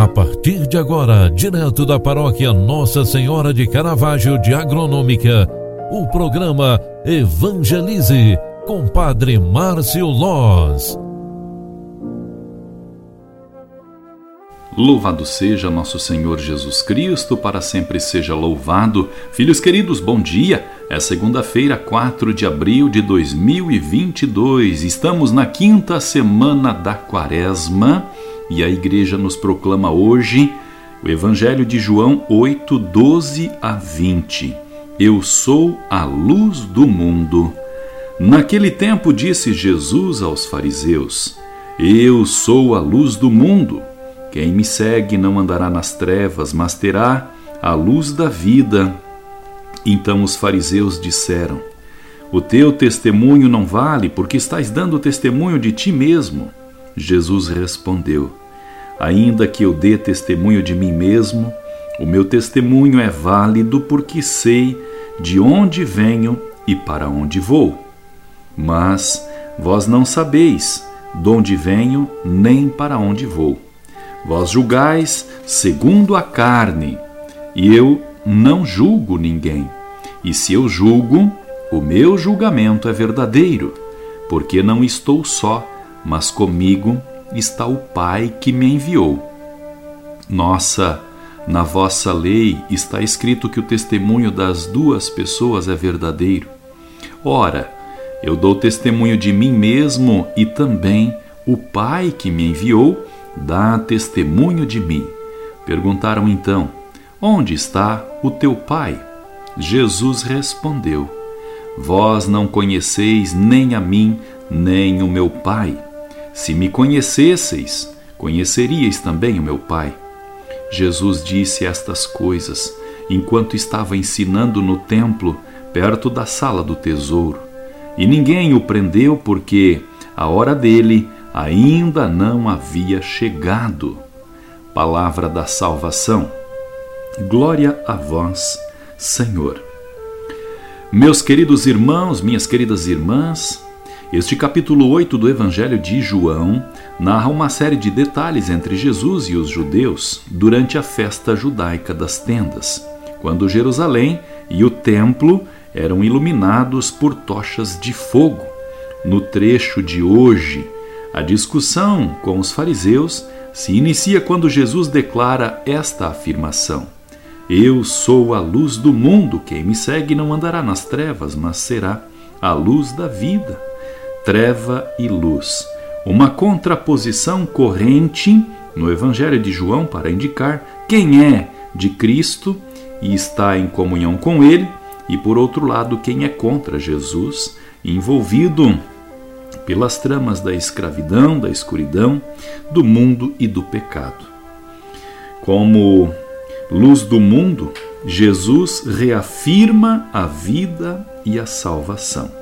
A partir de agora, direto da paróquia Nossa Senhora de Caravaggio de Agronômica, o programa Evangelize com Padre Márcio Loz. Louvado seja nosso Senhor Jesus Cristo, para sempre seja louvado. Filhos queridos, bom dia. É segunda-feira, 4 de abril de 2022. Estamos na quinta semana da Quaresma e a igreja nos proclama hoje o Evangelho de João 8, 12 a 20. Eu sou a luz do mundo. Naquele tempo disse Jesus aos fariseus: Eu sou a luz do mundo. Quem me segue não andará nas trevas, mas terá a luz da vida. Então os fariseus disseram: O teu testemunho não vale, porque estás dando testemunho de ti mesmo. Jesus respondeu: Ainda que eu dê testemunho de mim mesmo, o meu testemunho é válido porque sei de onde venho e para onde vou. Mas vós não sabeis de onde venho nem para onde vou. Vós julgais segundo a carne, e eu não julgo ninguém. E se eu julgo, o meu julgamento é verdadeiro, porque não estou só, mas comigo está o Pai que me enviou. Nossa, na vossa lei está escrito que o testemunho das duas pessoas é verdadeiro. Ora, eu dou testemunho de mim mesmo e também o Pai que me enviou dá testemunho de mim. Perguntaram então: Onde está o teu Pai? Jesus respondeu: Vós não conheceis nem a mim, nem o meu Pai. Se me conhecesseis, conheceríeis também o meu Pai. Jesus disse estas coisas enquanto estava ensinando no templo, perto da sala do tesouro. E ninguém o prendeu porque a hora dele ainda não havia chegado. Palavra da salvação. Glória a vós, Senhor. Meus queridos irmãos, minhas queridas irmãs, este capítulo 8 do Evangelho de João narra uma série de detalhes entre Jesus e os judeus durante a festa judaica das tendas, quando Jerusalém e o templo eram iluminados por tochas de fogo. No trecho de hoje, a discussão com os fariseus se inicia quando Jesus declara esta afirmação: Eu sou a luz do mundo, quem me segue não andará nas trevas, mas será a luz da vida. Treva e luz. Uma contraposição corrente no Evangelho de João para indicar quem é de Cristo e está em comunhão com Ele, e por outro lado, quem é contra Jesus, envolvido pelas tramas da escravidão, da escuridão, do mundo e do pecado. Como luz do mundo, Jesus reafirma a vida e a salvação.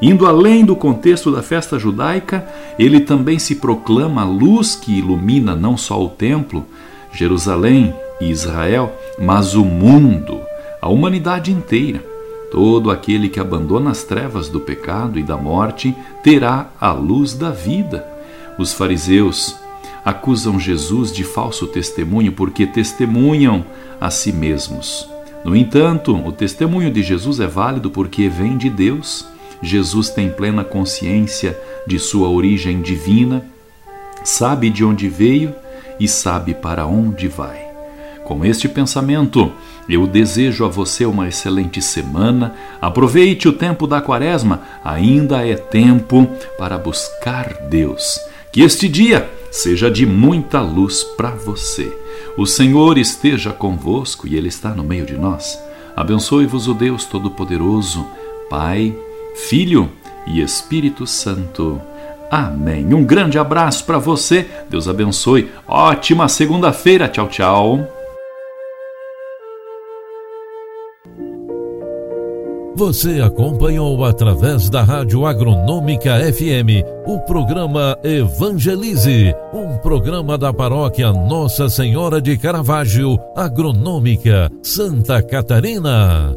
Indo além do contexto da festa judaica, ele também se proclama a luz que ilumina não só o templo, Jerusalém e Israel, mas o mundo, a humanidade inteira. Todo aquele que abandona as trevas do pecado e da morte terá a luz da vida. Os fariseus acusam Jesus de falso testemunho porque testemunham a si mesmos. No entanto, o testemunho de Jesus é válido porque vem de Deus. Jesus tem plena consciência de sua origem divina, sabe de onde veio e sabe para onde vai. Com este pensamento, eu desejo a você uma excelente semana. Aproveite o tempo da quaresma, ainda é tempo para buscar Deus. Que este dia seja de muita luz para você. O Senhor esteja convosco e Ele está no meio de nós. Abençoe-vos o Deus Todo-Poderoso, Pai, Filho e Espírito Santo. Amém. Um grande abraço para você. Deus abençoe. Ótima segunda-feira. Tchau, tchau. Você acompanhou através da Rádio Agronômica FM o programa Evangelize, um programa da paróquia Nossa Senhora de Caravaggio, Agronômica, Santa Catarina.